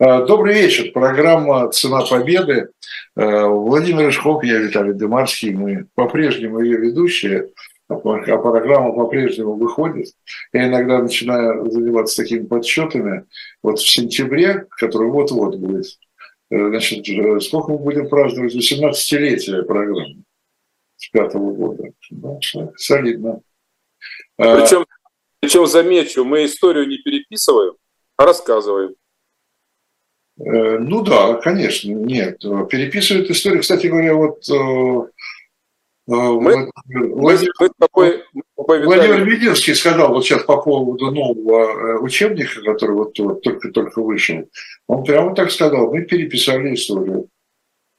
Э, добрый вечер. Программа «Цена победы». Э, Владимир Рыжков, я Виталий Демарский. Мы по-прежнему ее ведущие, а, а программа по-прежнему выходит. Я иногда начинаю заниматься такими подсчетами. Вот в сентябре, который вот-вот будет, э, значит, сколько мы будем праздновать 18-летие программы с пятого года. Ну, солидно. Причем, причем, замечу, мы историю не переписываем, а рассказываем. Э, ну да, конечно, нет. Переписывают историю. Кстати говоря, вот э, э, мы, Владимир, мы, тобой, мы Владимир Мединский сказал вот сейчас по поводу нового учебника, который вот, вот только-только вышел. Он прямо так сказал, мы переписали историю.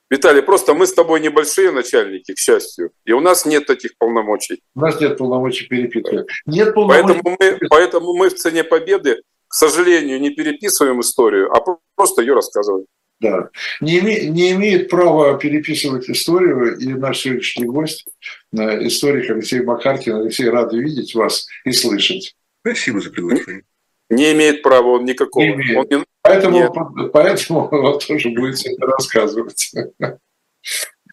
Виталий, просто мы с тобой небольшие начальники, к счастью, и у нас нет таких полномочий. У нас нет полномочий переписывать. Нет полномочий. Поэтому мы, поэтому мы в цене победы к сожалению, не переписываем историю, а просто ее рассказываем. Да. Не, име, не имеет права переписывать историю, и наш сегодняшний гость, э, историк Алексей Макаркин. Алексей, рад видеть вас и слышать. Спасибо за приглашение. Не имеет права он никакого. Не имеет. Он не... Поэтому, поэтому он тоже будет это рассказывать.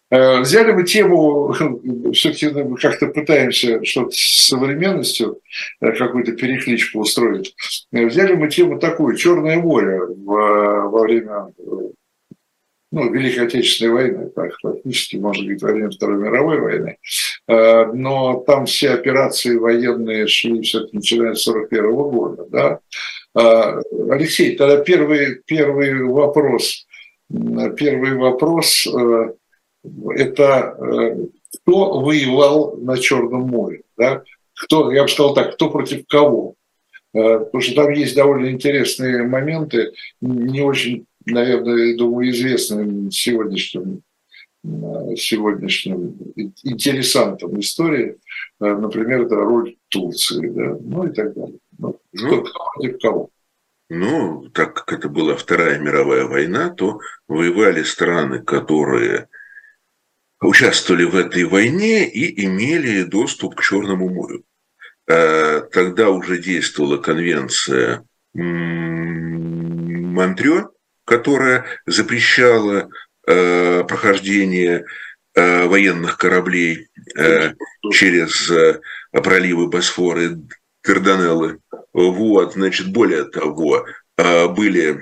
Э, взяли мы тему, все-таки как-то пытаемся что-то с современностью, э, какую-то перекличку устроить. Э, взяли мы тему такую, Черное море во время ну, Великой Отечественной войны, так фактически, можно говорить, во время Второй мировой войны. Но там все операции военные шли все-таки начиная с 1941 года. Да? Алексей, тогда первый, первый вопрос. Первый вопрос это э, кто воевал на Черном море, да? кто, я бы сказал так, кто против кого. Э, потому что там есть довольно интересные моменты, не очень, наверное, думаю, известным сегодняшним, э, сегодняшним интересантам истории. Например, это роль Турции, да? ну и так далее. Ну, ну, кто против кого. Ну, так как это была Вторая мировая война, то воевали страны, которые участвовали в этой войне и имели доступ к Черному морю. Э, тогда уже действовала конвенция Монтрё, которая запрещала э, прохождение э, военных кораблей через проливы Босфора и Дарданеллы. Вот, значит, более того, были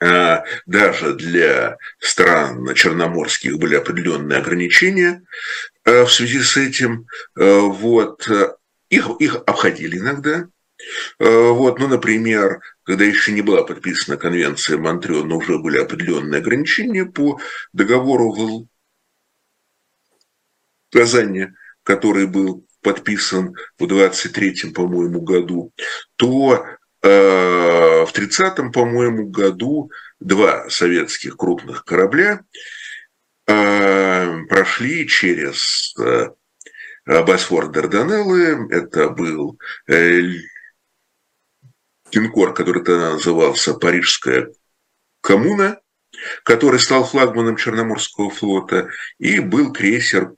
даже для стран черноморских были определенные ограничения а, в связи с этим. А, вот. Их, их обходили иногда. Вот, ну, например, когда еще не была подписана конвенция Монтрео, но уже были определенные ограничения по договору в Казани, который был подписан в 23-м, по-моему, году, то Э, в 30-м, по-моему, году два советских крупных корабля э, прошли через э, Босфор Дарданеллы. Это был линкор, который тогда назывался Парижская коммуна, который стал флагманом Черноморского флота, и был крейсер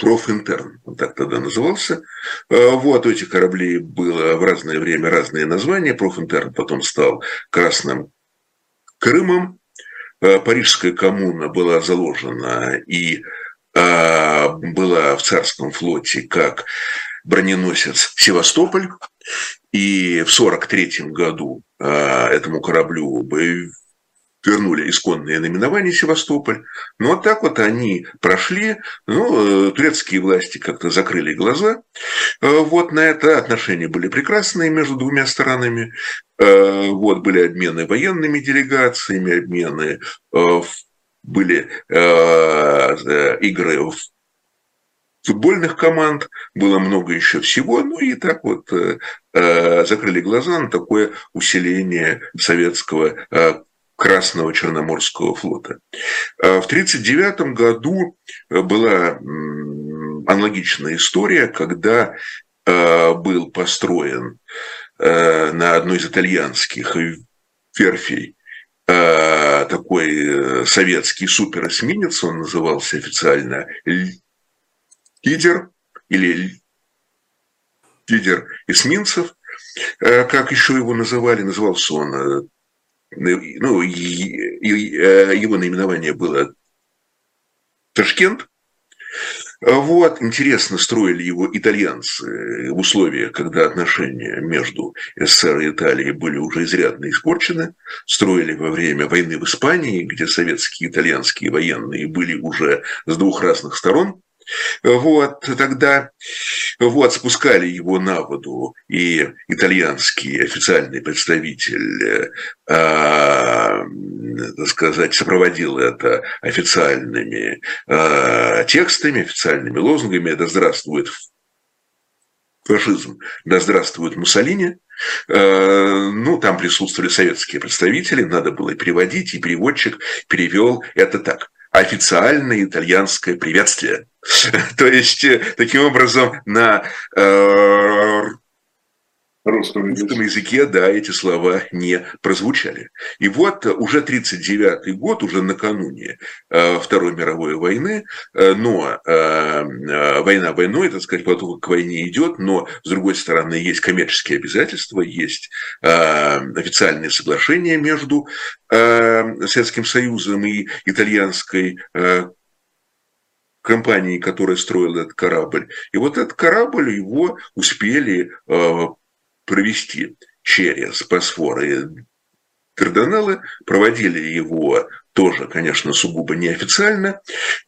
Профинтерн, он так тогда назывался. А, вот у этих кораблей было в разное время разные названия. Профинтерн потом стал Красным Крымом. А, Парижская коммуна была заложена и а, была в царском флоте как броненосец Севастополь. И в 1943 году этому кораблю вернули исконное наименование Севастополь. Ну, вот так вот они прошли. Ну, э, турецкие власти как-то закрыли глаза. Э, вот на это отношения были прекрасные между двумя сторонами. Э, вот были обмены военными делегациями, обмены были игры в футбольных команд, было много еще всего, ну и так вот закрыли глаза на такое усиление советского Красного Черноморского флота. А в 1939 году э, была аналогичная история, когда э, был построен э, на одной из итальянских верфей такой советский суперэсминец, он назывался официально «Лидер» или «Лидер эсминцев», как еще его называли, назывался он ну, его наименование было Ташкент, вот, интересно, строили его итальянцы в условиях, когда отношения между СССР и Италией были уже изрядно испорчены. Строили во время войны в Испании, где советские и итальянские военные были уже с двух разных сторон. Вот, тогда вот, спускали его на воду, и итальянский официальный представитель, э, так сказать, сопроводил это официальными э, текстами, официальными лозунгами «Да здравствует фашизм, да здравствует Муссолини», э, ну, там присутствовали советские представители, надо было переводить, и переводчик перевел это так. Официальное итальянское приветствие. То есть, э, таким образом, на э, русском языке. языке, да, эти слова не прозвучали. И вот уже 1939 год, уже накануне э, Второй мировой войны, э, но э, э, война войной, так сказать, подготовка к войне идет, но, с другой стороны, есть коммерческие обязательства, есть э, официальные соглашения между э, Советским Союзом и итальянской э, компании, которая строила этот корабль. И вот этот корабль его успели э, провести через Босфор и Дарданеллы, проводили его тоже, конечно, сугубо неофициально,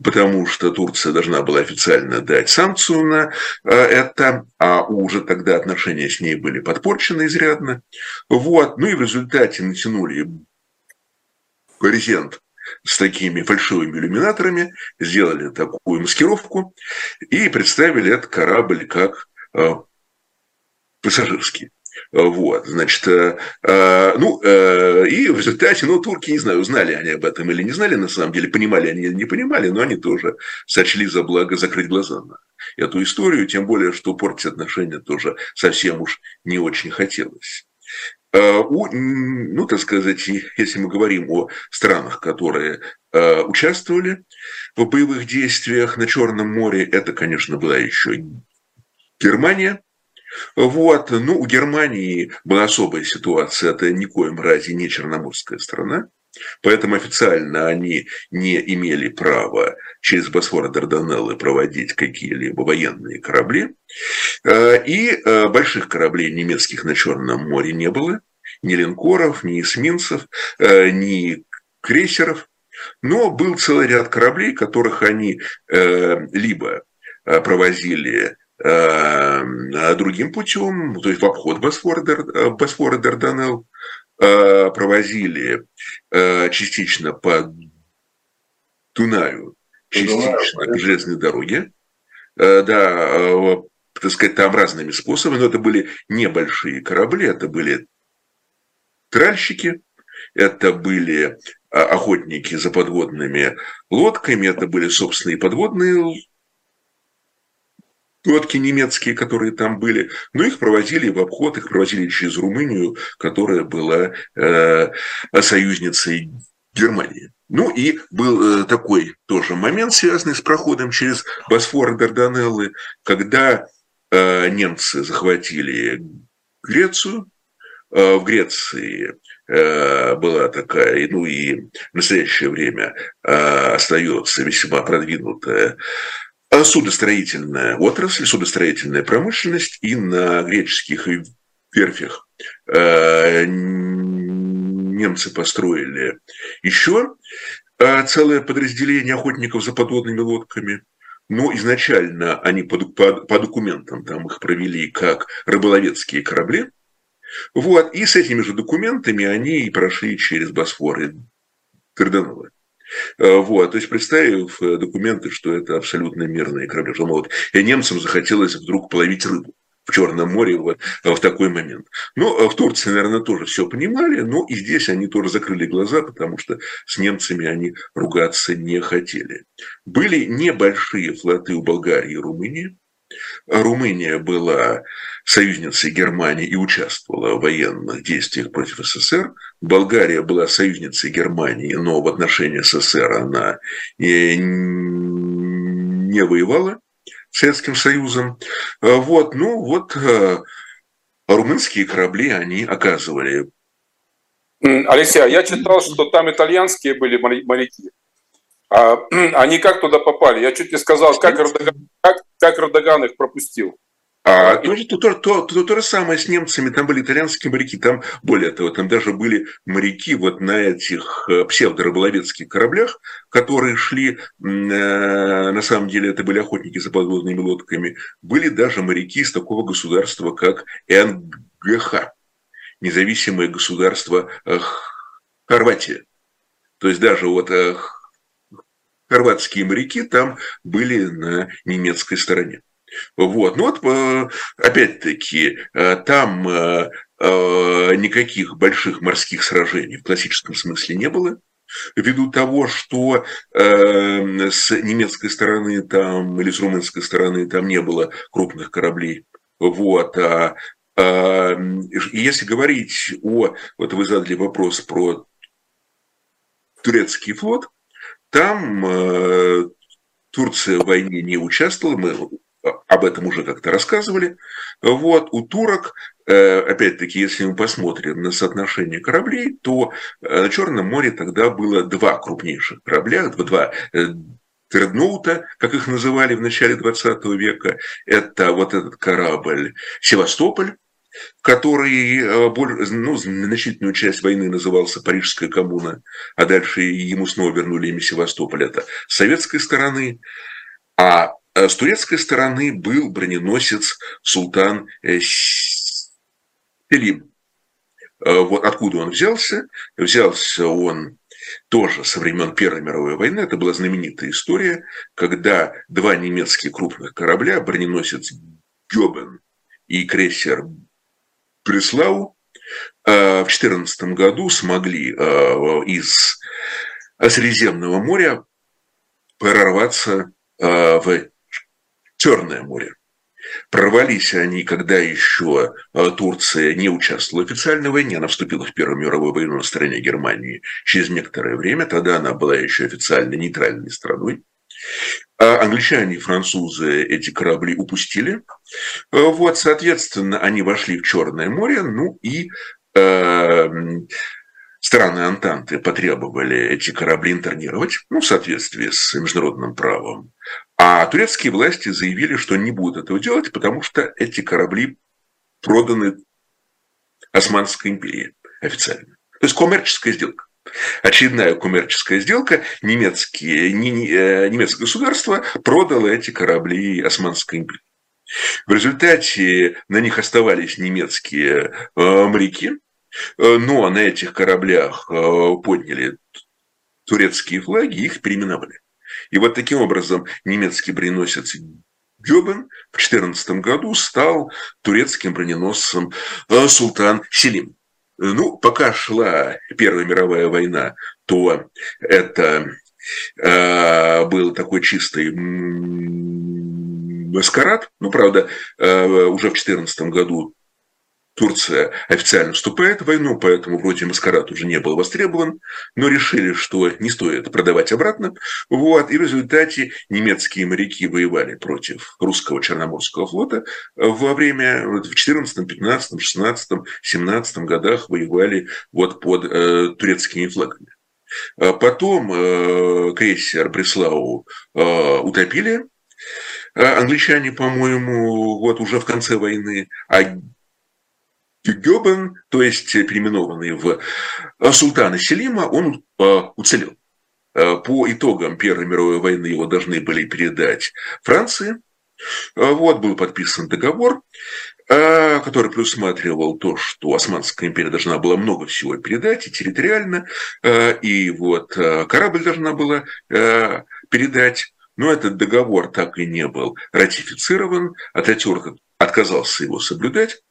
потому что Турция должна была официально дать санкцию на э, это, а уже тогда отношения с ней были подпорчены изрядно. Вот. Ну и в результате натянули брезент с такими фальшивыми иллюминаторами, сделали такую маскировку и представили этот корабль как э, пассажирский. Вот, значит, э, э, ну, э, и в результате, ну, турки, не знаю, узнали они об этом или не знали, на самом деле, понимали они или не понимали, но они тоже сочли за благо закрыть глаза на эту историю, тем более, что портить отношения тоже совсем уж не очень хотелось. У, ну, так сказать, если мы говорим о странах, которые участвовали в боевых действиях на Черном море, это, конечно, была еще Германия, вот. Ну, у Германии была особая ситуация, это никоим разе не черноморская страна, поэтому официально они не имели права через Босфор и Дарданеллы проводить какие-либо военные корабли. Э, и э, больших кораблей немецких на Черном море не было, ни линкоров, ни эсминцев, э, ни крейсеров. Но был целый ряд кораблей, которых они либо провозили другим путем, то есть в обход Босфора, Босфора Дарданелл, провозили частично по Дунаю, частично по железной дороге. Да, так сказать, там разными способами, но это были небольшие корабли, это были тральщики, это были охотники за подводными лодками, это были собственные подводные лодки немецкие, которые там были, но их проводили в обход, их проводили через Румынию, которая была э, союзницей Германии. Ну и был э, такой тоже момент, связанный с проходом через Босфор и Дарданеллы, когда э, немцы захватили Грецию, э, в Греции э, была такая, ну и в настоящее время э, остается весьма продвинутая судостроительная отрасль, судостроительная промышленность, и на греческих верфях э, немцы построили еще э, целое подразделение охотников за подводными лодками. Но изначально они по, по, по документам там их провели как рыболовецкие корабли. Вот, и с этими же документами они и прошли через Босфор и Дарданеллы. Э, вот, то есть представив э, документы, что это абсолютно мирные корабли. Что, вот, и немцам захотелось вдруг половить рыбу в Черном море вот, в такой момент. Но ну, в Турции, наверное, тоже все понимали, но и здесь они тоже закрыли глаза, потому что с немцами они ругаться не хотели. Были небольшие флоты у Болгарии и Румынии. Румыния была союзницей Германии и участвовала в военных действиях против СССР. Болгария была союзницей Германии, но в отношении СССР она не воевала с Советским Союзом. Вот, ну вот э, румынские корабли, они оказывали Алексей, а я читал, что там итальянские были моряки. А, они как туда попали? Я чуть не сказал, как Эрдоган, как, как Эрдоган их пропустил. А то, то, то, то, то, то же самое с немцами, там были итальянские моряки, там, более того, там даже были моряки вот на этих э, псевдорыболовецких кораблях, которые шли, э, на самом деле это были охотники за подводными лодками, были даже моряки из такого государства, как НГХ, независимое государство Хорватия. То есть даже вот хорватские моряки там были на немецкой стороне. Вот. Ну вот, э, опять-таки, э, там э, никаких больших морских сражений в классическом смысле не было, ввиду того, что с немецкой стороны там или с румынской стороны там не было крупных кораблей. Вот. А, а если говорить о... Вот вы задали вопрос про турецкий флот, там Турция в войне не участвовала, мы об этом уже как-то рассказывали. Вот, у турок, э, опять-таки, если мы посмотрим на соотношение кораблей, то э, на Черном море тогда было два крупнейших корабля, два Тредноута, э, как их называли в начале 20 века. Это вот этот корабль «Севастополь», который ну, значительную часть войны назывался Парижская коммуна, а дальше ему снова вернули имя Севастополь. Это с советской стороны. А Э, с турецкой стороны был броненосец Султан э, Селим. Э, вот откуда он взялся? Взялся он тоже со времен Первой мировой войны. Это была знаменитая история, когда два немецкие крупных корабля, броненосец Гёбен и крейсер Бреслау, в 2014 году смогли из Средиземного моря прорваться в Черное море. Прорвались они, когда еще э, Турция не участвовала в войне, она вступила в Первую мировую войну на стороне Германии через некоторое время, тогда она была еще официально нейтральной страной. А англичане и французы эти корабли упустили. Э, вот, соответственно, они вошли в Черное море, ну и э, страны Антанты потребовали эти корабли интернировать, ну, в соответствии с международным правом. А турецкие власти заявили, что не будут этого делать, потому что эти корабли проданы Османской империи официально. То есть коммерческая сделка. Очередная коммерческая сделка. Немецкие, не, э, немецкое государство продало эти корабли Османской империи. В результате на них оставались немецкие э, моряки, э, но на этих кораблях подняли турецкие флаги их переименовали. И вот таким образом немецкий броненосец Гёбен в 2014 году стал турецким броненосцем Султан Селим. Ну, пока шла Первая мировая война, то это э, был такой чистый маскарад. Ну, правда, э, уже в 2014 году Турция официально вступает в войну, поэтому вроде маскарад уже не был востребован, но решили, что не стоит продавать обратно. Вот, и в результате немецкие моряки воевали против русского Черноморского флота во время в 14, 15, 16, 17 годах воевали вот под э, турецкими флагами. А потом э, крейсер Бреслау э, утопили, англичане, по-моему, вот уже в конце войны, а Гёбен, то есть переименованный в э, султана Селима, он э, уцелел. Э, по итогам Первой мировой войны его должны были передать Франции. Вот был подписан договор, который предусматривал то, что Османская империя должна была много всего передать и территориально, и вот корабль должна была передать. Но этот договор так и не был ратифицирован, Ататюрк отказался его соблюдать.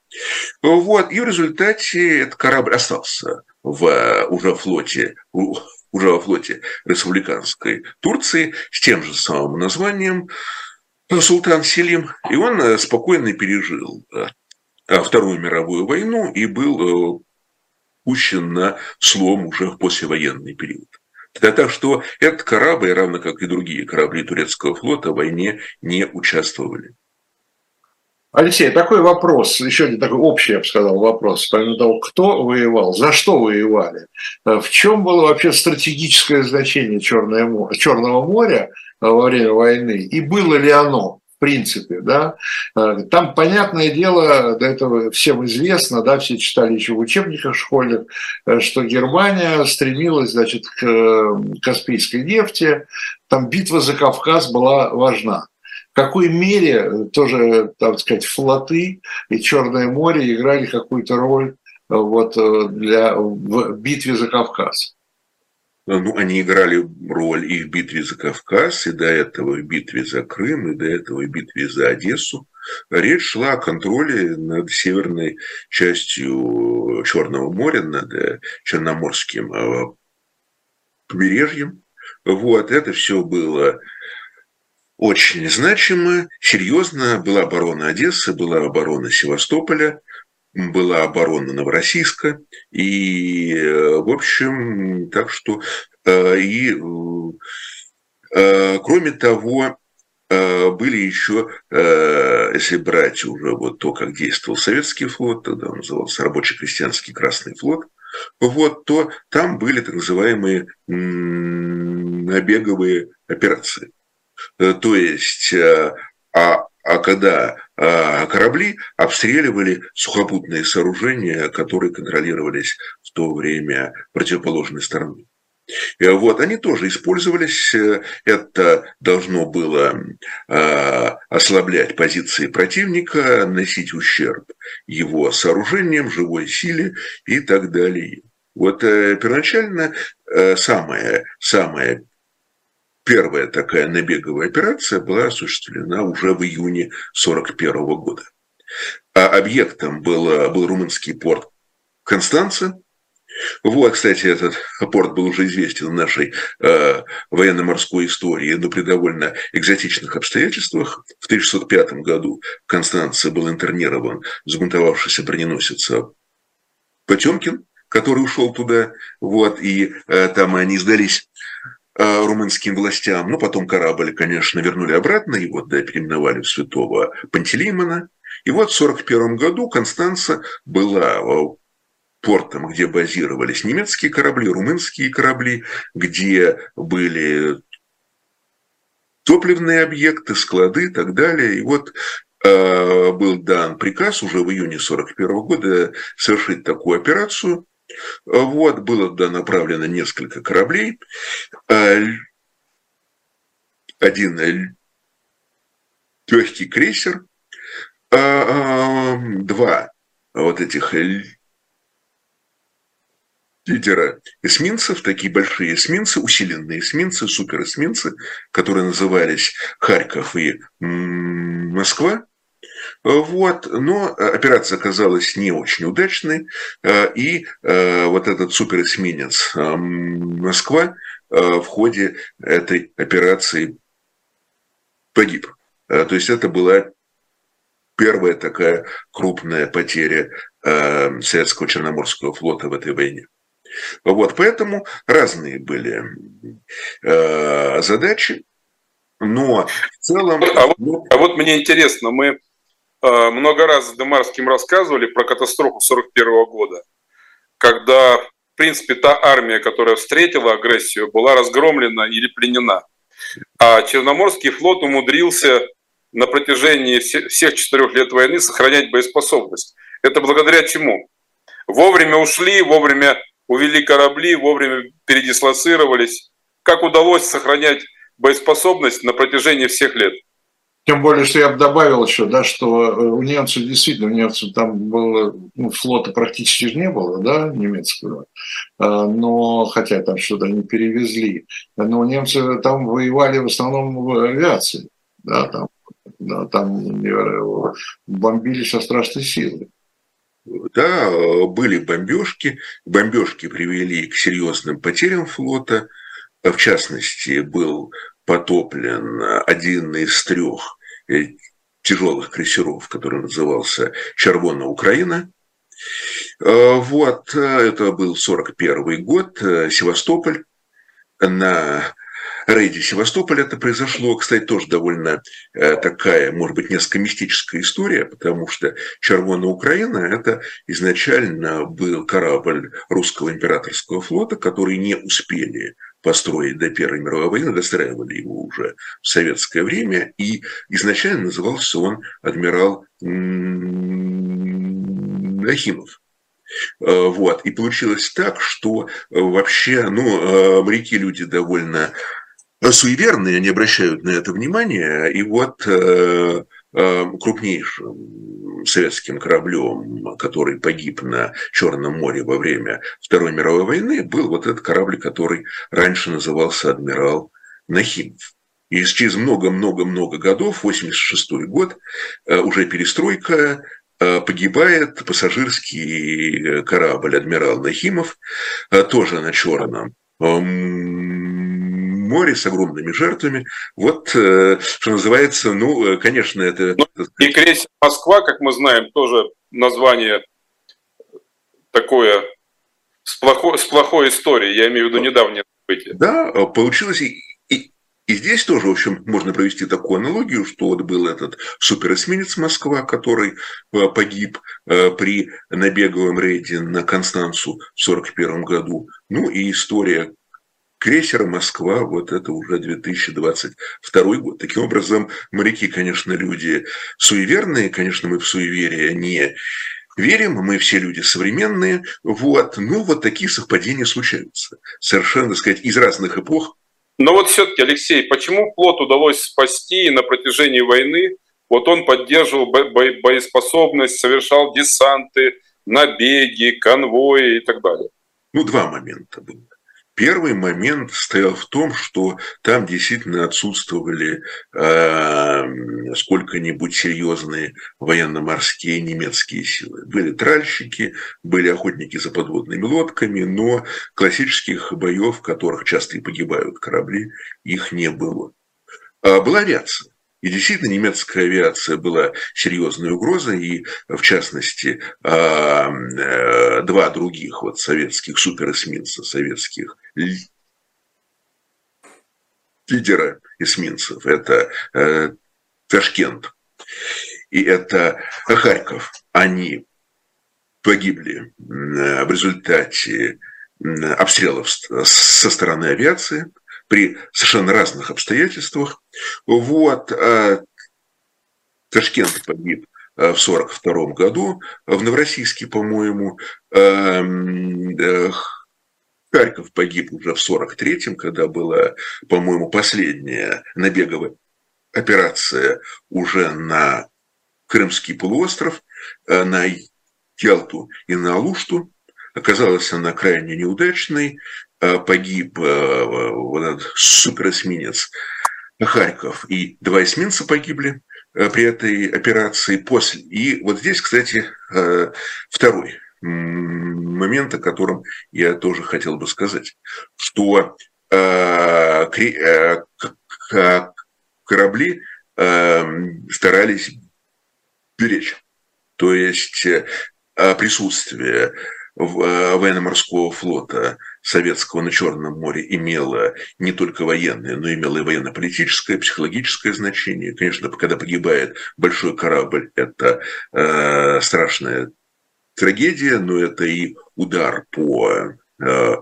Вот, и в результате этот корабль остался в уже флоте, уже во флоте республиканской Турции с тем же самым названием Султан Селим, и он э, спокойно пережил э, Вторую мировую войну и был э, пущен на слом уже в послевоенный период. Так что этот корабль, равно как и другие корабли турецкого флота, в войне не участвовали. Алексей, такой вопрос, еще один такой общий, я бы сказал, вопрос, помимо того, кто воевал, за что воевали, в чем было вообще стратегическое значение Черное, Черного моря во время войны, и было ли оно? принципе, да. Там, понятное дело, до этого всем известно, да, все читали еще в учебниках школьных, что Германия стремилась, значит, к Каспийской нефти, там битва за Кавказ была важна. В какой мере тоже, так сказать, флоты и Черное море играли какую-то роль вот для, в битве за Кавказ? ну, они играли роль и в битве за Кавказ, и до этого в битве за Крым, и до этого в битве за Одессу. Речь шла о контроле над северной частью Черного моря, над Черноморским побережьем. Вот, это все было очень значимо, серьезно. Была оборона Одессы, была оборона Севастополя, была оборона Новороссийска. И, э, в общем, так что... Э, и, э, кроме того, были еще, если брать уже вот то, как действовал советский флот, тогда он назывался рабочий-крестьянский Красный флот, вот, то там были так называемые набеговые операции. То есть а а когда а, корабли обстреливали сухопутные сооружения, которые контролировались в то время противоположной стороной. Вот они тоже использовались. Это должно было ослаблять позиции противника, носить ущерб его сооружениям, живой силе и так далее. Вот э, первоначально э, самое, самое Первая такая набеговая операция была осуществлена уже в июне 1941 года. А объектом был, был румынский порт Констанца. Вот, кстати, этот порт был уже известен в нашей э, военно-морской истории, но при довольно экзотичных обстоятельствах. В 1605 году в Констанце был интернирован сбунтовавшийся броненосец Потемкин, который ушел туда, вот, и э, там они сдались румынским властям. Но потом корабль, конечно, вернули обратно, его да, переименовали в святого Пантелеймона. И вот в 1941 году Констанца была э, портом, где базировались немецкие корабли, румынские корабли, где были топливные объекты, склады и так далее. И вот э, был дан приказ уже в июне 1941 года совершить такую операцию. Вот, было туда направлено несколько кораблей. Э, один э, легкий крейсер, э, два вот этих лидера эсминцев, такие большие эсминцы, усиленные эсминцы, суперэсминцы, которые назывались Харьков и Москва. Вот, но операция оказалась не очень удачной, э, и э, вот этот суперэсминец э, Москва в ходе этой операции погиб. То есть это была первая такая крупная потеря советского Черноморского флота в этой войне. Вот, поэтому разные были задачи, но в целом... А вот, а вот мне интересно, мы Э, много раз с Демарским рассказывали про катастрофу 41 года, когда, в принципе, та армия, которая встретила агрессию, была разгромлена или пленена. А Черноморский флот умудрился на протяжении всех четырех лет войны сохранять боеспособность. Это благодаря чему? Вовремя ушли, вовремя увели корабли, вовремя передислоцировались. Как удалось сохранять боеспособность на протяжении всех лет? Тем более, что я бы добавил еще, да, что э, у немцев действительно, у немцев там было, ну, флота практически не было, да, немецкого, а, но, хотя там что-то они перевезли, но немцы там воевали в основном в авиации, да, там, да, там бомбили со страшной силой. Да, были бомбежки, бомбежки привели к серьезным потерям флота, в частности, был потоплен один из трех э, тяжелых крейсеров, который назывался «Червона Украина». Э, вот, это был 41 год, э, Севастополь. На рейде Севастополя это произошло. Кстати, тоже довольно э, такая, может быть, несколько мистическая история, потому что Червона Украина – это изначально был корабль русского императорского флота, который не успели построить до Первой мировой войны, достраивали его уже в советское время, и изначально назывался он адмирал Нахимов. Вот. И получилось так, что вообще, ну, моряки люди довольно суеверные, они обращают на это внимание, и вот крупнейшим советским кораблем, который погиб на Черном море во время Второй мировой войны, был вот этот корабль, который раньше назывался «Адмирал Нахимов». И через много-много-много годов, 86 год, э, уже перестройка, погибает пассажирский корабль «Адмирал Нахимов», тоже на Черном море с огромными жертвами. Вот, э, что называется, ну, э, конечно, это... Ну, и крейсер «Москва», как мы знаем, тоже название такое с плохой, с плохой историей, я имею в виду недавнее событие. Да, а получилось и, и, и здесь тоже, в общем, можно провести такую аналогию, что вот был этот суперэсминец «Москва», который э, погиб при набеговом рейде на Констанцу в 1941 году. Ну и история крейсера «Москва», вот это уже 2022 год. Таким образом, моряки, конечно, люди суеверные, конечно, мы в суеверие не верим, мы все люди современные, вот, ну вот такие совпадения случаются. Совершенно, так сказать, из разных эпох. Но вот все-таки, Алексей, почему плод удалось спасти на протяжении войны? Вот он поддерживал боеспособность, совершал десанты, набеги, конвои и так далее. Ну, два момента было. Первый момент стоял в том, что там действительно отсутствовали э, сколько-нибудь серьезные военно-морские немецкие силы. Были тральщики, были охотники за подводными лодками, но классических боев, в которых часто и погибают корабли, их не было. А была авиация. И действительно немецкая авиация была серьезной угрозой, и в частности а, э, два других вот советских суперэсминца, советских лидера эсминцев, это э, Ташкент и это Харьков, они погибли в результате обстрелов со стороны авиации – при совершенно разных обстоятельствах. Вот. А Ташкент погиб а, в 1942 году, в Новороссийске, по-моему, Харьков погиб уже в 1943-м, когда была, по-моему, последняя набеговая операция уже на Крымский полуостров, на Ялту и на Алушту. Оказалась она крайне неудачной. Э, погиб э, вот этот суперэсминец Харьков, и два эсминца погибли э, при этой операции после. И вот здесь, кстати, второй момент, о котором я тоже хотел бы сказать, что корабли старались беречь. То есть присутствие военно-морского флота советского на Черном море имело не только военное, но имело и военно-политическое, психологическое значение. Конечно, когда погибает большой корабль, это э, страшная трагедия, но это и удар по э,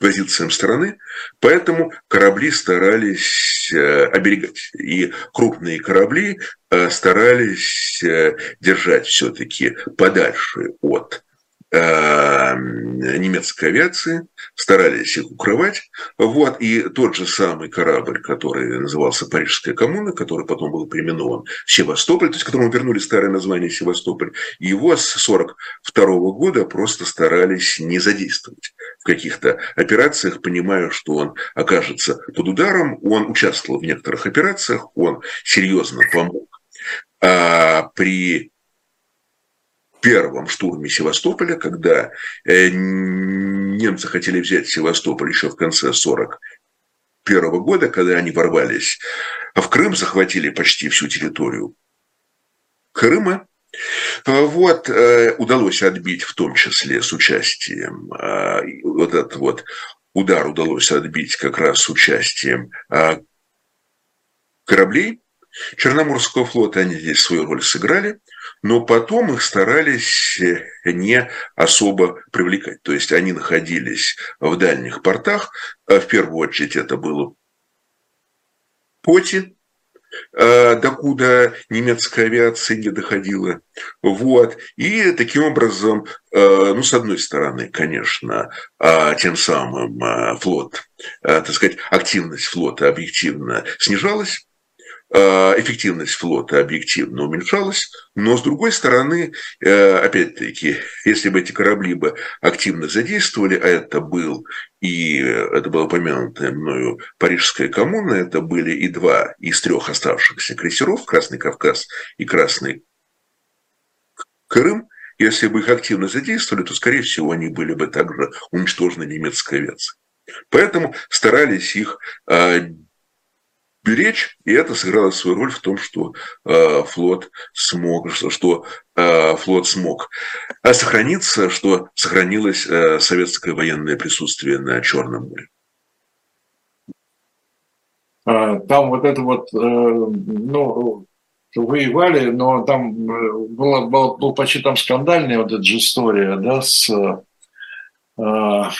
позициям страны, поэтому корабли старались э, оберегать. И крупные корабли э, старались э, держать все-таки подальше от Э, немецкой авиации, старались их укрывать. Вот, и тот же самый корабль, который назывался Парижская коммуна, который потом был переименован Севастополь, то есть которому вернули старое название Севастополь, его с 1942 года просто старались не задействовать в каких-то операциях, понимая, что он окажется под ударом, он участвовал в некоторых операциях, он серьезно помог а при первом штурме Севастополя, когда э, немцы хотели взять Севастополь еще в конце 41 года, когда они ворвались в Крым, захватили почти всю территорию Крыма, вот, э, удалось отбить в том числе с участием э, вот этот вот удар удалось отбить как раз с участием кораблей Черноморского флота, они здесь свою роль сыграли, но потом их старались не особо привлекать. То есть они находились в дальних портах, в первую очередь это было Поти, Э, докуда немецкая авиация не доходила. Вот. И таким образом, э, ну, с одной стороны, конечно, а тем самым э, флот, так сказать, активность флота объективно снижалась, Э, эффективность флота объективно уменьшалась, но с другой стороны, э, опять-таки, если бы эти корабли бы активно задействовали, а это был и это было упомянутое мною Парижская коммуна, это были и два из трех оставшихся крейсеров, Красный Кавказ и Красный Крым, если бы их активно задействовали, то, скорее всего, они были бы также уничтожены немецкой авиацией. Поэтому старались их э, беречь, и это сыграло свою роль в том, что э, флот смог, что э, флот смог э, сохраниться, что сохранилось э, советское военное присутствие на Черном море. А, там вот это вот, э, ну, воевали, но там э, была, был, был почти там скандальная вот эта же история, да, с э,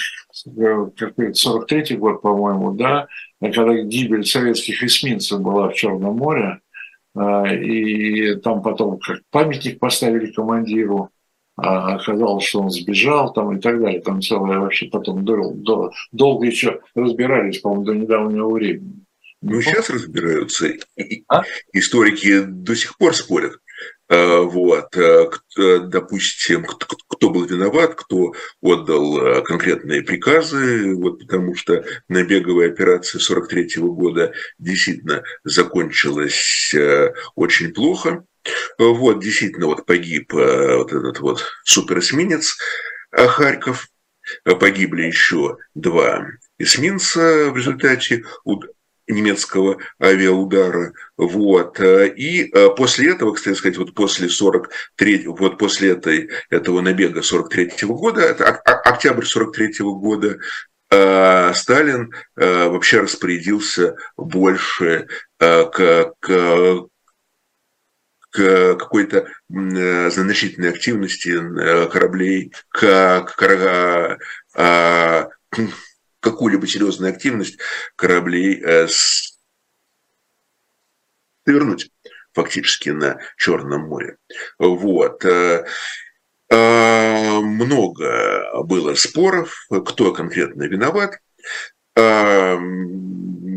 как 43 год, по-моему, да, когда гибель советских эсминцев была в Черном море, а, и там потом как памятник поставили командиру, а оказалось, что он сбежал там и так далее. Там целое вообще потом дол- долго еще разбирались, по-моему, до недавнего времени. Ну, сейчас разбираются. А? Историки до сих пор спорят. А, вот, э, допустим, кто был виноват, кто отдал э, конкретные приказы, вот потому что набеговая операция 43 года действительно закончилась э, очень плохо. Вот, действительно, вот погиб вот этот вот суперэсминец Харьков, погибли еще два эсминца в результате немецкого авиаудара. Вот. И э, после этого, кстати сказать, вот после 43 вот после этой, этого набега 43 -го года, это октябрь 43 -го года, э, Сталин э, вообще распорядился больше к, к к какой-то значительной активности кораблей, к, к, к какую-либо серьезную активность кораблей э, свернуть фактически на Черном море. Вот. Э, э, много было споров, кто конкретно виноват.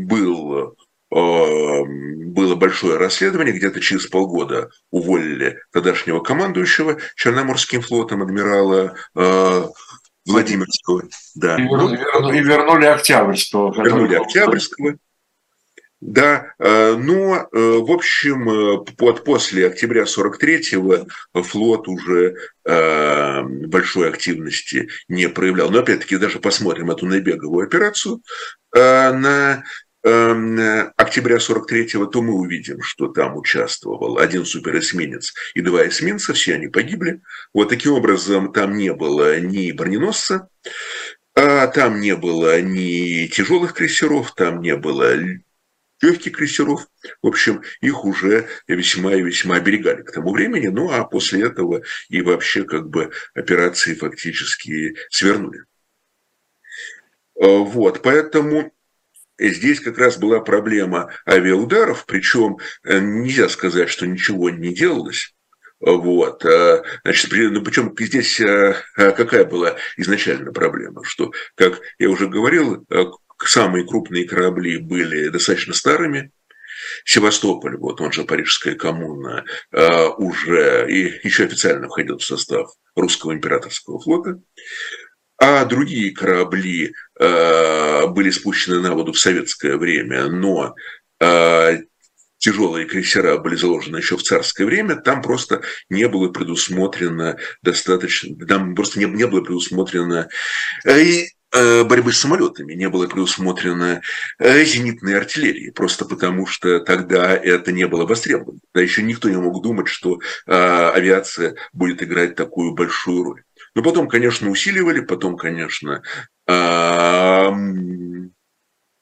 Был было большое расследование, где-то через полгода уволили тогдашнего командующего Черноморским флотом адмирала Владимирского. Да. И, вернули, и вернули Октябрьского. Вернули Октябрьского. Да, э, но, э, в общем, э, под, после октября 43-го флот уже большой активности не проявлял. Но, опять-таки, даже посмотрим эту набеговую операцию на октября 43-го, то мы увидим, что там участвовал один суперэсминец и два эсминца, все они погибли. Вот таким образом там не было ни броненосца, а там не было ни тяжелых крейсеров, там не было легких крейсеров. В общем, их уже весьма и весьма оберегали к тому времени. Ну, а после этого и вообще как бы операции фактически свернули. Э, вот, поэтому Здесь как раз была проблема авиаударов, причем э, нельзя сказать, что ничего не делалось. Вот. А, значит, ну, причем здесь э, а какая была изначально проблема? Что, как я уже говорил, э, самые крупные корабли были достаточно старыми, Севастополь, вот он же Парижская коммуна, уже и еще официально входил в состав русского императорского флота а другие корабли э, были спущены на воду в советское время, но э, тяжелые крейсера были заложены еще в царское время, там просто не было предусмотрено достаточно, там просто не, не было предусмотрено э, и э, борьбы с самолетами, не было предусмотрено э, зенитной артиллерии, просто потому что тогда это не было востребовано. Да еще никто не мог думать, что авиация будет играть такую большую роль. Но потом, конечно, усиливали, потом, конечно,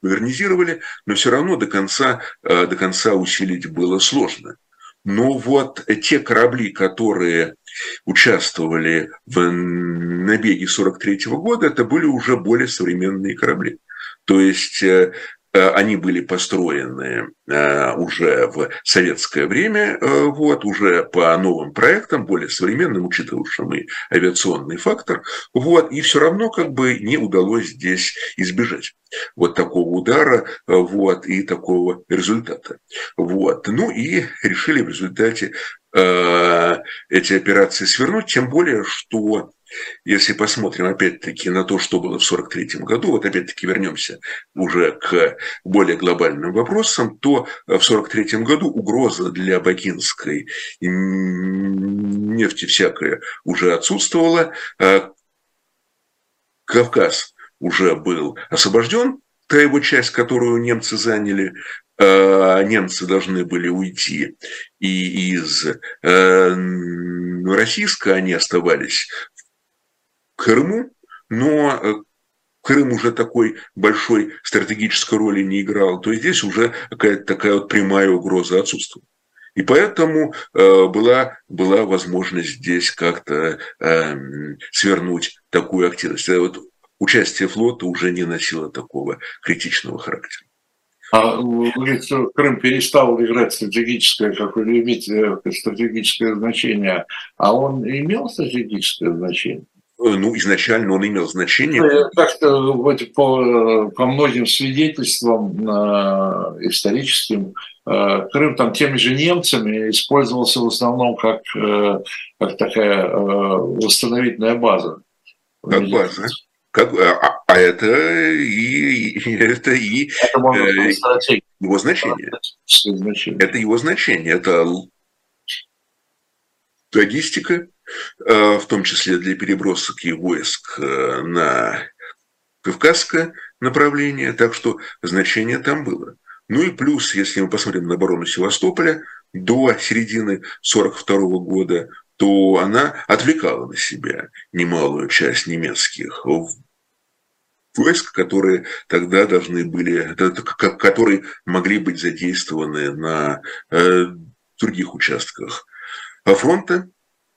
модернизировали, но все равно до конца, до конца усилить было сложно. Но вот те корабли, которые участвовали в набеге 43 года, это были уже более современные корабли. То есть э, Э, они были построены э, уже в советское время, э, вот, уже по новым проектам, более современным, учитывавшим и авиационный фактор, вот, и все равно как бы не удалось здесь избежать вот такого удара, вот, и такого результата. Вот. Ну и решили в результате эти операции свернуть, тем более, что если посмотрим опять-таки на то, что было в 1943 году, вот опять-таки вернемся уже к более глобальным вопросам, то в 1943 году угроза для бакинской нефти всякая уже отсутствовала. А Кавказ уже был освобожден, та его часть, которую немцы заняли, а немцы должны были уйти и из э, Российска они оставались Крыму, но э, Крым уже такой большой стратегической роли не играл, то здесь уже какая-то такая вот прямая угроза отсутствует. И поэтому э, была, была возможность здесь как-то э, свернуть такую активность. Вот участие флота уже не носило такого критичного характера. А Крым перестал играть стратегическое, как вы любите, стратегическое значение, а он имел стратегическое значение? Ну, изначально он имел значение. Ну, как-то вот по, по многим свидетельствам э, историческим, э, Крым там теми же немцами использовался в основном как, э, как такая э, восстановительная база. Как база. Как, а, а это и, это и это э, его значение. Это его значение. Это логистика, в том числе для перебросок и войск э, на Кавказское направление, так что значение там было. Ну и плюс, если мы посмотрим на оборону Севастополя до середины 1942 года, то она отвлекала на себя немалую часть немецких войск, которые тогда должны были, которые могли быть задействованы на э, других участках фронта.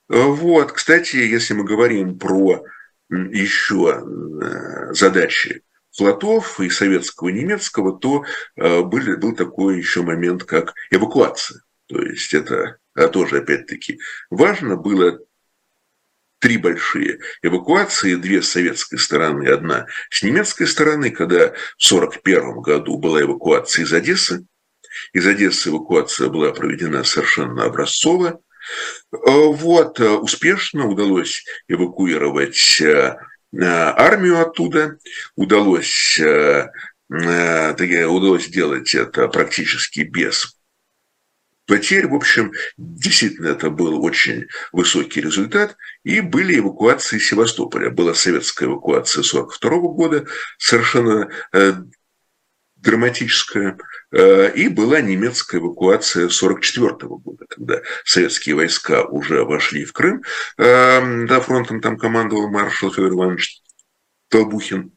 Вот, кстати, если мы говорим про еще э, задачи флотов и советского, и немецкого, то э, был, был такой еще момент, как эвакуация. То есть это а тоже, опять-таки, важно было три большие эвакуации, две с советской стороны, одна с немецкой стороны, когда в 1941 году была эвакуация из Одессы. Из Одессы эвакуация была проведена совершенно образцово. Э, вот, э, успешно удалось эвакуировать э, армию оттуда, удалось, удалось сделать это практически без потерь. В общем, действительно, это был очень высокий результат. И были эвакуации Севастополя. Была советская эвакуация 1942 года, совершенно драматическая. Э, и была немецкая эвакуация 1944 года, когда советские войска уже вошли в Крым. Эм, да, фронтом там командовал маршал Федор Иванович Толбухин.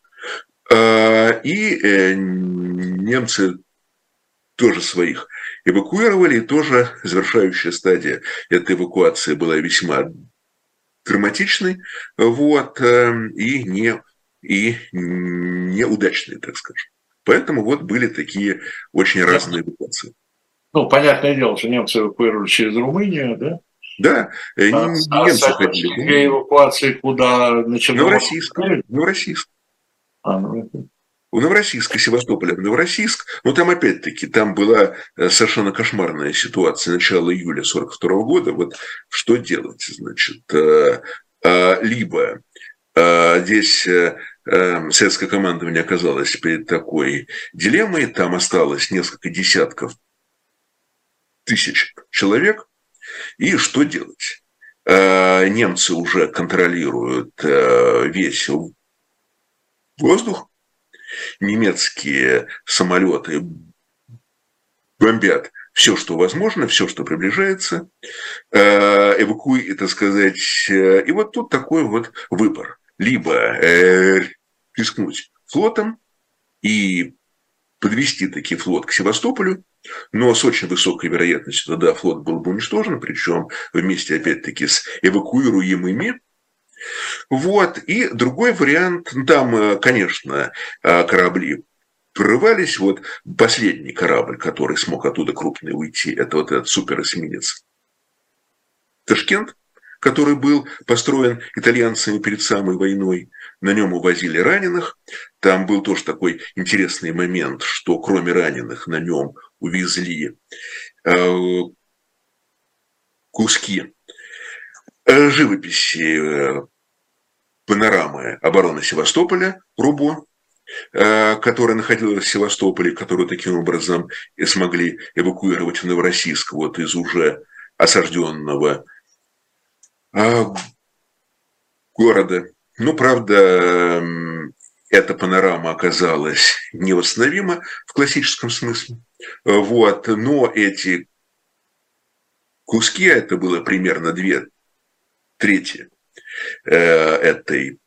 Э, и э, немцы тоже своих эвакуировали, и тоже завершающая стадия этой эвакуации была весьма драматичной, вот, и не и неудачной, так скажем. Поэтому вот были такие очень разные эвакуации. Ну, понятное дело, что немцы эвакуировали через Румынию, да? Да, а, немцы а ходили. Эвакуации куда начинали? Новороссийск. Новороссийск. А, ну, в Новороссийск и Севастополя в Новороссийск, но там опять-таки, там была э, совершенно кошмарная ситуация начала июля 42 года. Вот что делать, значит, э, а, либо э, здесь советское командование оказалось перед такой дилеммой. Там осталось несколько десятков тысяч человек. И что делать? Э, немцы уже контролируют э, весь воздух. Немецкие самолеты бомбят все, что возможно, все, что приближается, э, эвакуи, так сказать. И вот тут такой вот выбор либо э, рискнуть флотом и подвести таки флот к Севастополю, но с очень высокой вероятностью тогда флот был бы уничтожен, причем вместе, опять-таки, с эвакуируемыми. Вот. И другой вариант, ну, там, э, конечно, э, корабли прорывались. Вот последний корабль, который смог оттуда крупный уйти, это вот этот суперэсминец Ташкент, который был построен итальянцами перед самой войной. На нем увозили раненых. Там был тоже такой интересный момент, что кроме раненых на нем увезли э, куски э, живописи э, панорамы обороны Севастополя, Рубо, которая находилась в Севастополе, которую таким образом смогли эвакуировать в Новороссийск вот из уже осажденного города. Ну, правда, эта панорама оказалась невосстановима в классическом смысле. Вот. Но эти куски, это было примерно две трети э, этой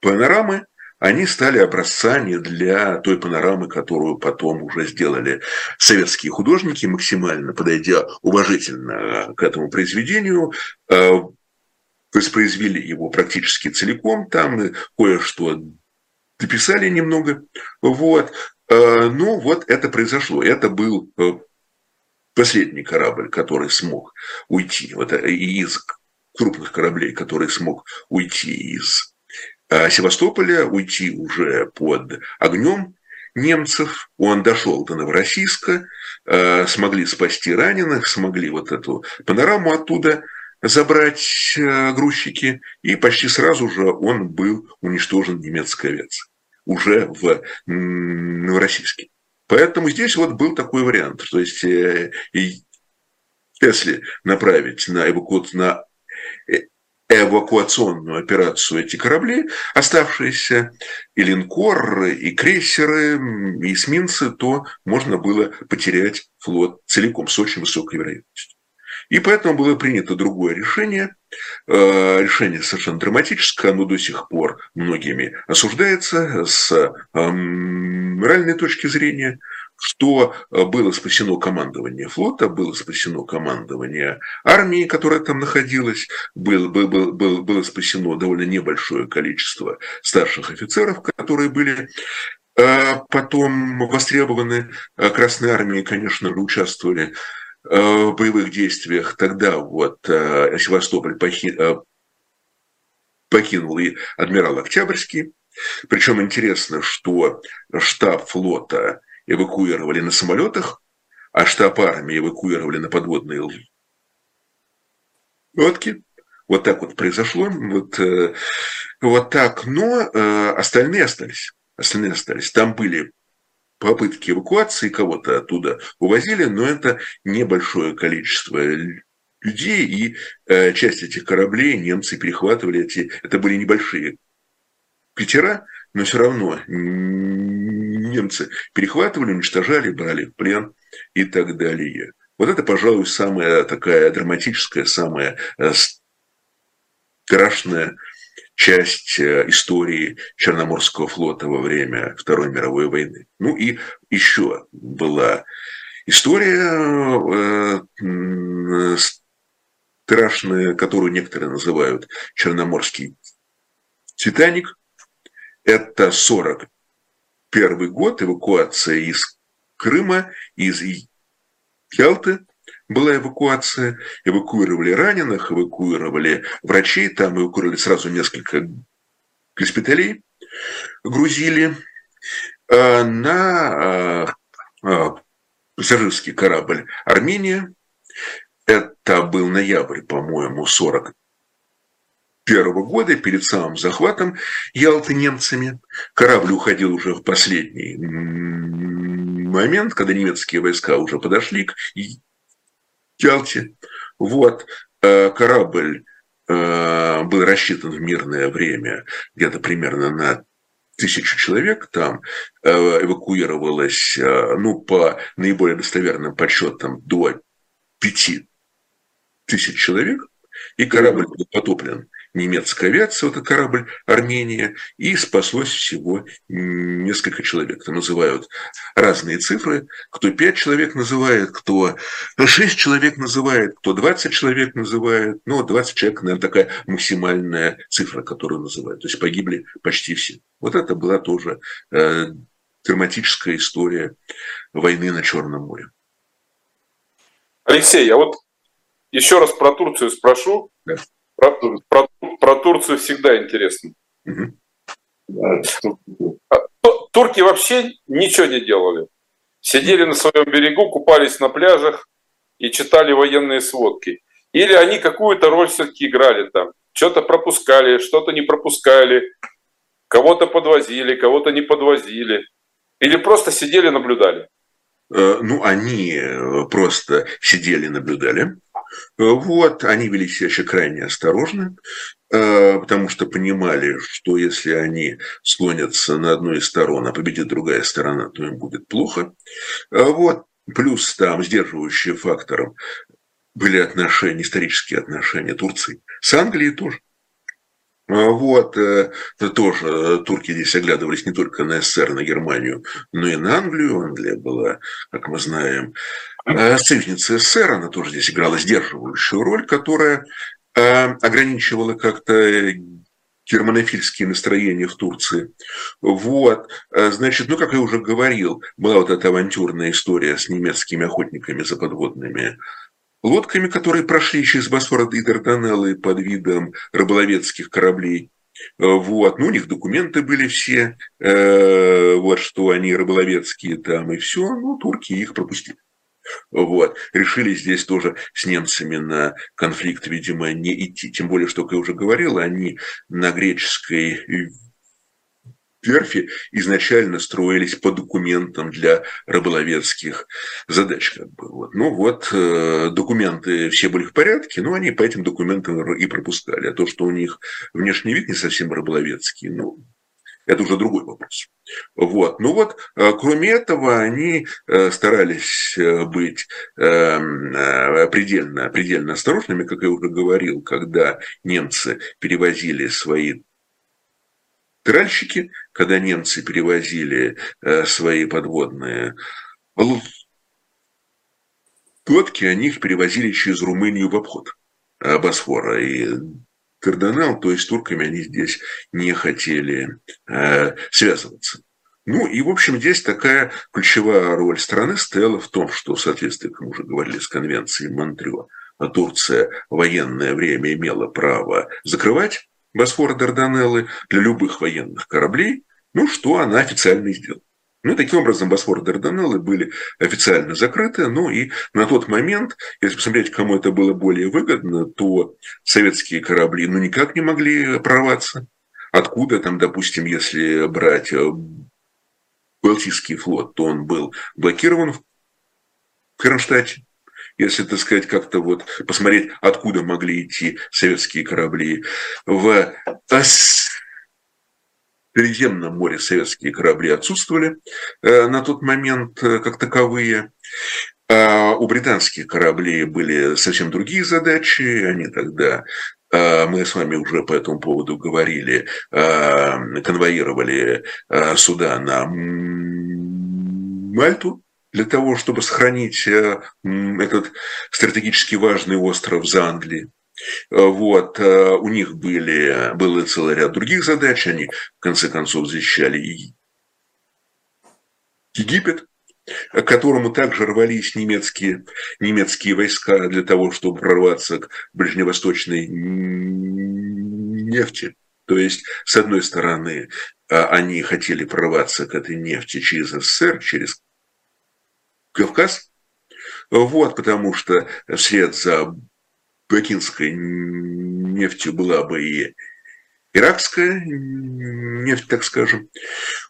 панорамы, они стали образцами для той панорамы, которую потом уже сделали советские художники, максимально подойдя уважительно к этому произведению, э, воспроизвели его практически целиком, там кое-что дописали немного, вот. Э, ну, вот это произошло. Это был э, последний корабль, который смог уйти, вот, из крупных кораблей, который смог уйти из Севастополя, уйти уже под огнем немцев. Он дошел до Новороссийска, э, смогли спасти раненых, смогли вот эту панораму оттуда забрать э, грузчики, и почти сразу же он был уничтожен немецкой авиацией, уже в Новороссийске. Поэтому здесь вот был такой вариант, то есть если направить на эвакуацию, на эвакуационную операцию эти корабли, оставшиеся и линкор, и крейсеры, и эсминцы, то можно было потерять флот целиком с очень высокой вероятностью. И поэтому было принято другое решение, э, решение совершенно драматическое, оно до сих пор многими осуждается с моральной точки зрения – что э, было спасено командование флота, было спасено командование армии, которая там находилась, было, было, было, было спасено довольно небольшое количество старших офицеров, которые были э, потом востребованы э, Красной армией, конечно же, участвовали в боевых действиях. Тогда вот Севастополь покинул и адмирал Октябрьский. Причем интересно, что штаб флота эвакуировали на самолетах, а штаб армии эвакуировали на подводные лодки. Вот так вот произошло. Вот, э, вот так. Но э, остальные остались. Остальные остались. Там были попытки эвакуации, кого-то оттуда увозили, но это небольшое количество людей, и э, часть этих кораблей немцы перехватывали. Эти, это были небольшие катера, но все равно немцы перехватывали, уничтожали, брали в плен и так далее. Вот это, пожалуй, самая такая драматическая, самая э, страшная часть э, истории Черноморского флота во время Второй мировой войны. Ну и еще была история э, страшная, которую некоторые называют Черноморский Титаник. Это 41 год, эвакуация из Крыма, из Ялты была эвакуация, эвакуировали раненых, эвакуировали врачей, там эвакуировали сразу несколько госпиталей, грузили. А, на а, а, пассажирский корабль «Армения». Это был ноябрь, по-моему, 40 первого года, перед самым захватом Ялты немцами. Корабль уходил уже в последний момент, когда немецкие войска уже подошли к Ялте. Вот, э, корабль э, был рассчитан в мирное время где-то примерно на тысячу человек там э, эвакуировалось, ну, по наиболее достоверным подсчетам, до пяти тысяч человек, и корабль был потоплен немецкая авиация, вот корабль «Армения», и спаслось всего несколько человек. Там называют разные цифры. Кто 5 человек называет, кто 6 человек называет, кто 20 человек называет. Ну, 20 человек, наверное, такая максимальная цифра, которую называют. То есть погибли почти все. Вот это была тоже э, драматическая история войны на Черном море. Алексей, я вот еще раз про Турцию спрошу. Да. Про, про, про Турцию всегда интересно. Угу. Турки вообще ничего не делали. Сидели на своем берегу, купались на пляжах и читали военные сводки. Или они какую-то роль все-таки играли там. Что-то пропускали, что-то не пропускали. Кого-то подвозили, кого-то не подвозили. Или просто сидели, наблюдали. Э, ну, они э, просто сидели, наблюдали. Э, вот, они вели себя еще крайне осторожно, потому что понимали, что если они склонятся на одну из сторон, а победит другая сторона, то им будет плохо. Вот, плюс там сдерживающим фактором были отношения, исторические отношения Турции с Англией тоже. А вот, э, тоже э, турки здесь оглядывались не только на СССР, на Германию, но и на Англию. Англия была, как мы знаем, э, союзницей СССР, она тоже здесь играла сдерживающую роль, которая ограничивала как-то германофильские настроения в Турции. Вот, значит, ну, как я уже говорил, была вот эта авантюрная история с немецкими охотниками за подводными лодками, которые прошли через Босфор и Дарданеллы под видом рыболовецких кораблей. Э, вот. Ну, у них документы были все, э, вот что они рыболовецкие там и все. Ну, турки их пропустили. Вот. Решили здесь тоже с немцами на конфликт, видимо, не идти. Тем более, что, как я уже говорил, они на греческой верфи изначально строились по документам для рыболовецких задач. Как бы. вот. Ну вот, э, документы все были в порядке, но они по этим документам и пропускали. А то, что у них внешний вид не совсем рыболовецкий, ну, это уже другой вопрос. Вот. Ну вот, э, кроме этого, они э, старались быть эм, предельно, предельно осторожными, как я уже говорил, когда немцы перевозили свои тральщики, когда немцы перевозили э, свои подводные лодки, они их перевозили через Румынию в обход э, Босфора. И Карданал, то есть турками они здесь не хотели э, связываться. Ну и, в общем, здесь такая ключевая роль страны стояла в том, что в соответствии, как мы уже говорили, с конвенцией Монтрео, Турция военное время имела право закрывать Босфора Дарданеллы для любых военных кораблей, ну, что она официально и сделала. Ну, и таким образом Босфор и Дарданеллы были официально закрыты. Ну, и на тот момент, если посмотреть, кому это было более выгодно, то советские корабли, ну, никак не могли прорваться. Откуда там, допустим, если брать э, Балтийский флот, то он был блокирован в Кронштадте если, так сказать, как-то вот посмотреть, откуда могли идти советские корабли. В Средиземном море советские корабли отсутствовали э, на тот момент э, как таковые. А у британских кораблей были совсем другие задачи. Они тогда э, мы с вами уже по этому поводу говорили, конвоировали суда на Мальту, для того, чтобы сохранить э, этот стратегически важный остров за Англией. Э, вот, э, у них были, был целый ряд других задач, они в конце концов защищали Египет, к которому также рвались немецкие, немецкие войска для того, чтобы прорваться к ближневосточной нефти. То есть, с одной стороны, они хотели прорваться к этой нефти через СССР, через Кавказ. Вот, потому что вслед за бакинской нефтью была бы и иракская нефть, так скажем.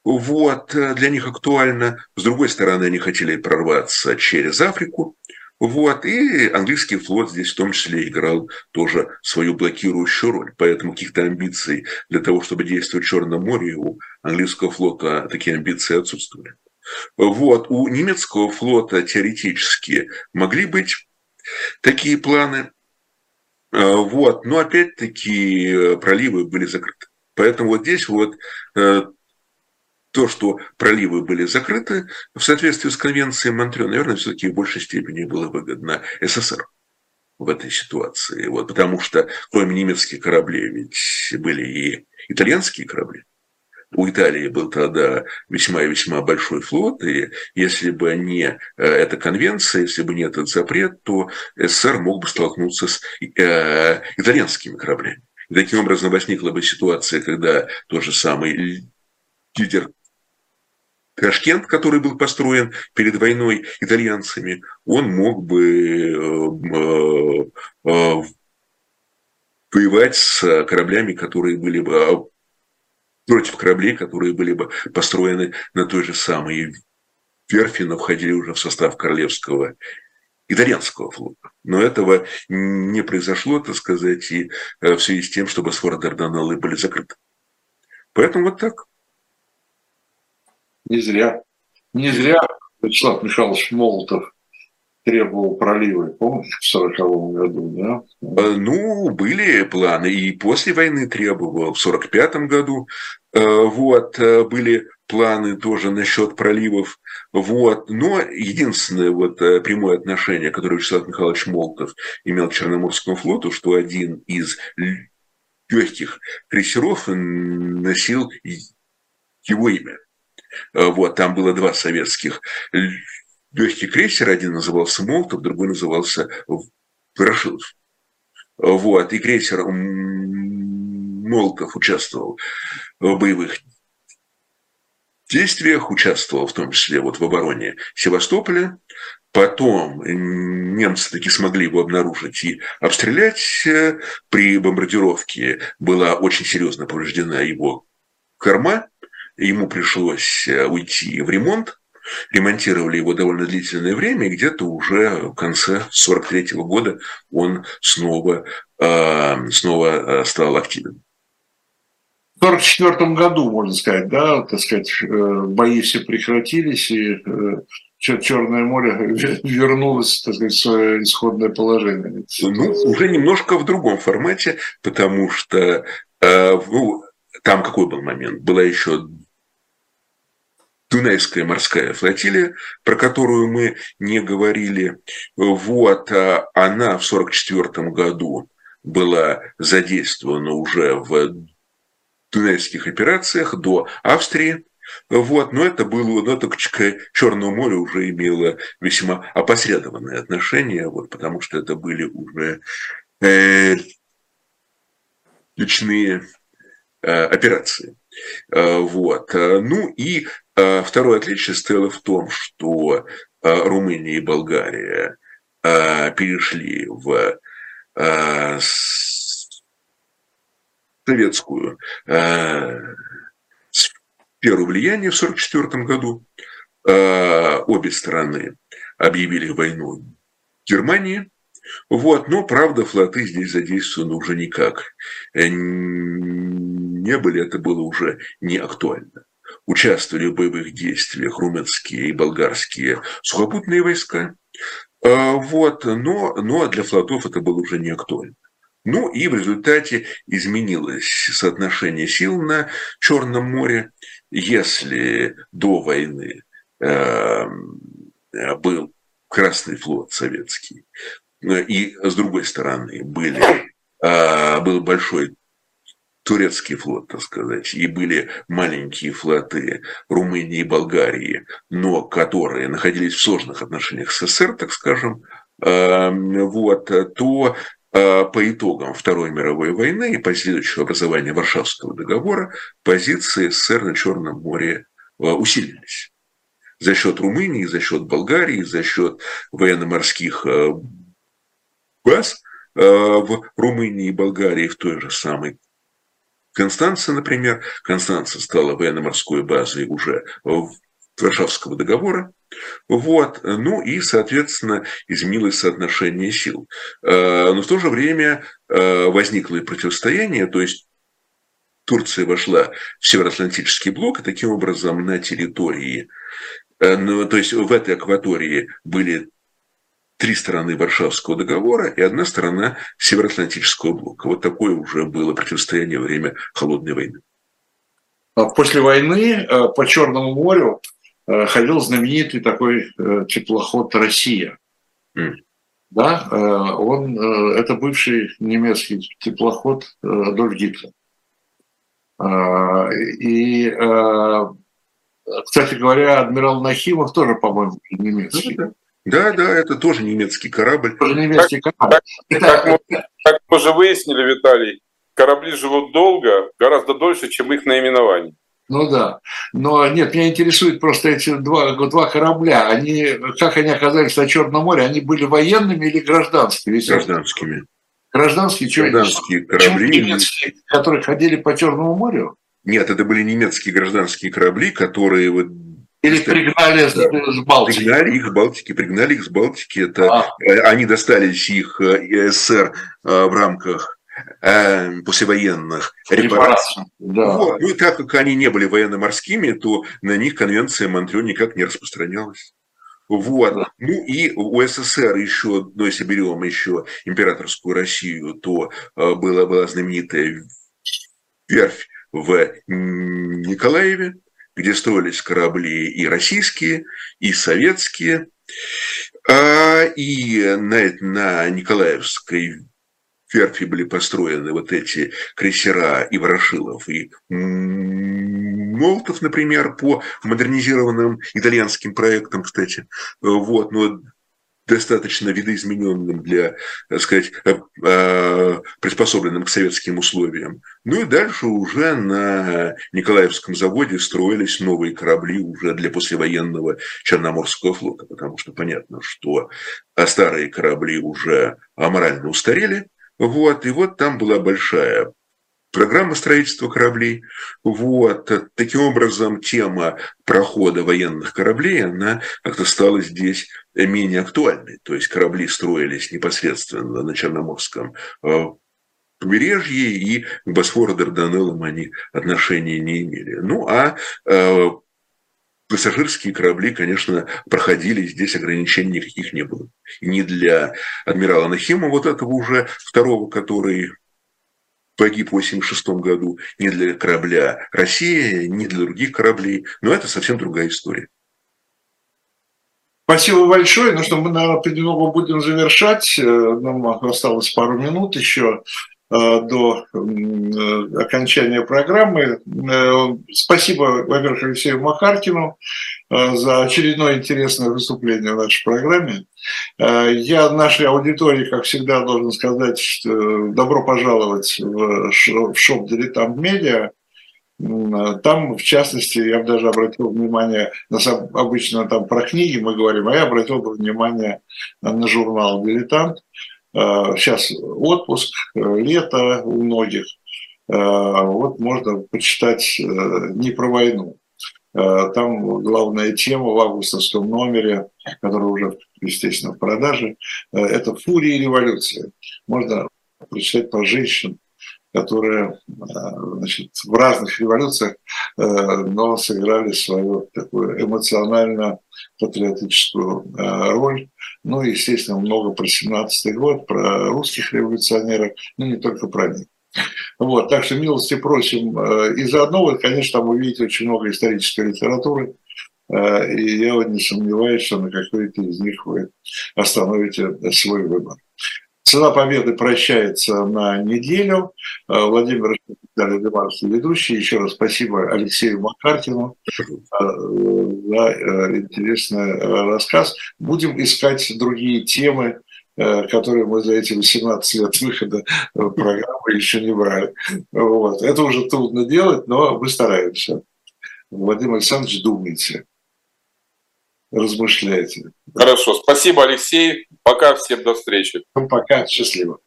Вот, для них актуально. С другой стороны, они хотели прорваться через Африку. Вот, и английский флот здесь в том числе играл тоже свою блокирующую роль. Поэтому каких-то амбиций для того, чтобы действовать в Черном море, у английского флота такие амбиции отсутствовали. Вот. У немецкого флота теоретически могли быть такие планы. Вот. Но опять-таки проливы были закрыты. Поэтому вот здесь вот то, что проливы были закрыты в соответствии с конвенцией Монтрео, наверное, все-таки в большей степени было выгодно СССР в этой ситуации. Вот, потому что кроме немецких кораблей ведь были и итальянские корабли. У Италии был тогда весьма и весьма большой флот, и если бы не э, эта конвенция, если бы не этот запрет, то СССР мог бы столкнуться с э, итальянскими кораблями. И таким образом возникла бы ситуация, когда тот же самый лидер Ташкент, который был построен перед войной итальянцами, он мог бы э, э, воевать с кораблями, которые были бы а, против кораблей, которые были бы построены на той же самой верфи, но входили уже в состав королевского итальянского флота. Но этого не произошло, так сказать, и э, в связи с тем, чтобы Босфор Дарданеллы были закрыты. Поэтому вот так. Не зря. Не зря Вячеслав Михайлович Молотов требовал пролива, помните, в 40 году, да? Э, ну, были планы, и после войны требовал, в 45 году, э, вот, э, были планы тоже насчет проливов, вот, но единственное вот прямое отношение, которое Вячеслав Михайлович Молотов имел к Черноморскому флоту, что один из легких крейсеров носил его имя. Вот, там было два советских легкий крейсер, один назывался Молотов, другой назывался Ворошилов. Вот, и крейсер Молотов участвовал в боевых действиях, участвовал в том числе вот в обороне Севастополя. Потом немцы таки смогли его обнаружить и обстрелять. При бомбардировке была очень серьезно повреждена его корма. Ему пришлось уйти в ремонт ремонтировали его довольно длительное время, и где-то уже в конце 43 года он снова, а, снова а, стал активным. В 1944 году, можно сказать, да, так сказать, э, бои все прекратились, и э, Черное море вернулось, так сказать, в свое исходное положение. Ну, уже немножко в другом формате, потому что э, ну, там какой был момент? Была еще Дунайская морская флотилия, про которую мы не говорили. Вот, а она в 1944 году была задействована уже в Дунайских операциях до Австрии. Вот, но это было, но это к Черному морю уже имело весьма опосредованное отношение, вот, потому что это были уже э, личные э, операции. Э, вот. Ну и а второе отличие стояло в том, что Румыния и Болгария перешли в советскую сферу влияния в 1944 году. Обе страны объявили войну Германии. Вот, но, правда, флоты здесь задействованы уже никак не были, это было уже не актуально участвовали в боевых действиях румынские и болгарские сухопутные войска. А, вот, но, но для флотов это было уже не актуально. Ну и в результате изменилось соотношение сил на Черном море. Если до войны э, был Красный флот советский, и с другой стороны были, э, был большой турецкий флот, так сказать, и были маленькие флоты Румынии и Болгарии, но которые находились в сложных отношениях с СССР, так скажем, эм, вот, то э, по итогам Второй мировой войны и последующего образования Варшавского договора позиции СССР на Черном море э, усилились. За счет Румынии, за счет Болгарии, за счет военно-морских э, баз в Румынии и Болгарии в той же самой Констанция, например, Констанция стала военно-морской базой уже Варшавского договора. Вот. Ну и, соответственно, изменилось соотношение сил. Э, но в то же время э, возникло и противостояние, то есть Турция вошла в Североатлантический блок, и таким образом на территории, э, ну, то есть в этой акватории были три стороны Варшавского договора и одна сторона Североатлантического блока. Вот такое уже было противостояние во время Холодной войны. А после войны э, по Черному морю э, ходил знаменитый такой э, теплоход «Россия». Mm. Да, он, это бывший немецкий теплоход Адольф Гитлер. И, кстати говоря, адмирал Нахимов тоже, по-моему, немецкий. Да, да, это тоже немецкий корабль. Тоже немецкий корабль. Как, как, мы, как мы уже выяснили, Виталий, корабли живут долго, гораздо дольше, чем их наименование. Ну да. Но нет, меня интересует просто эти два, два корабля. Они, как они оказались на Черном море? Они были военными или гражданскими? Гражданскими. Гражданские, Гражданские корабли. Немецкие, которые ходили по Черному морю? Нет, это были немецкие гражданские корабли, которые вот или пригнали с, с Балтики? Пригнали их с Балтики, пригнали их с Балтики. Это, а. Э, они достались их э, СССР э, в рамках э, послевоенных репараций. Да. Вот. Ну и так как они не были военно-морскими, то на них конвенция Монтрё никак не распространялась. Вот. Да. Ну и у СССР еще, ну если берем еще императорскую Россию, то э, была, была знаменитая верфь в Николаеве, где строились корабли и российские, и советские. А, и на, на Николаевской верфи были построены вот эти крейсера и Ворошилов, и Молотов, например, по модернизированным итальянским проектам, кстати. Вот, но достаточно видоизмененным для, так сказать, э, э, приспособленным к советским условиям. Ну и дальше уже на Николаевском заводе строились новые корабли уже для послевоенного Черноморского флота, потому что понятно, что старые корабли уже аморально устарели, вот, и вот там была большая программа строительства кораблей. Вот. Таким образом, тема прохода военных кораблей, она как-то стала здесь менее актуальной. То есть корабли строились непосредственно на Черноморском э, побережье, и к Босфору Дарданеллам они отношения не имели. Ну, а э, пассажирские корабли, конечно, проходили, здесь ограничений никаких не было. И не для адмирала Нахима, вот этого уже второго, который погиб в 1986 году не для корабля «Россия», не для других кораблей. Но это совсем другая история. Спасибо большое. Ну что, мы, наверное, понемногу будем завершать. Э, нам осталось пару минут еще до э, окончания программы. Спасибо, во-первых, Алексею Макаркину за очередное интересное выступление в нашей программе. Я нашей аудитории, как всегда, должен сказать, что добро пожаловать в шоп «Дилетант Медиа». Там, в частности, я бы даже обратил внимание, на, обычно там про книги мы говорим, а я обратил бы внимание на журнал «Дилетант». Сейчас отпуск, лето у многих. Вот можно почитать не про войну. Там главная тема в августовском номере, который уже, естественно, в продаже, это «Фурия и революция». Можно прочитать про женщин, которые значит, в разных революциях, но сыграли свою такую эмоционально-патриотическую роль. Ну, естественно, много про 17-й год, про русских революционеров, но не только про них. Вот, так что милости просим. И заодно вы, конечно, там увидите очень много исторической литературы, и я вот не сомневаюсь, что на какой-то из них вы остановите свой выбор. Цена победы прощается на неделю. Э, Владимир Демарский, ведущий. Еще раз спасибо Алексею Макартину э, за э, интересный рассказ. Будем искать другие темы, которые мы за эти 18 лет выхода программы еще не брали. Вот. Это уже трудно делать, но мы стараемся. Владимир Александрович, думайте размышляйте. Хорошо, спасибо, Алексей. Пока, всем до встречи. Пока, счастливо.